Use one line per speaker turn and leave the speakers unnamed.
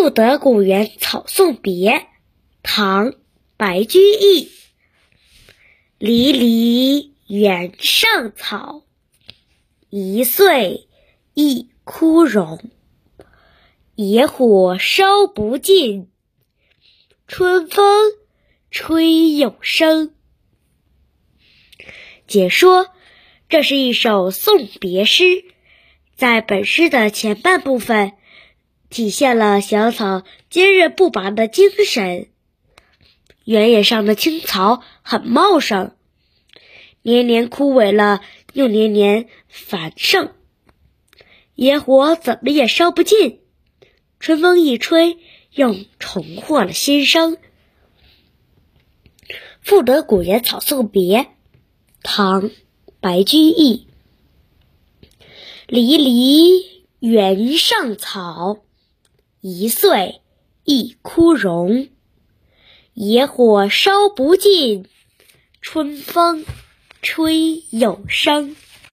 赋得古原草送别，唐·白居易。离离原上草，一岁一枯荣。野火烧不尽，春风吹又生。解说：这是一首送别诗，在本诗的前半部分。体现了小草坚韧不拔的精神。原野上的青草很茂盛，年年枯萎了，又年年繁盛。野火怎么也烧不尽，春风一吹，又重获了新生。《赋得古原草送别》唐·白居易。离离原上草。一岁一枯荣，野火烧不尽，春风吹又生。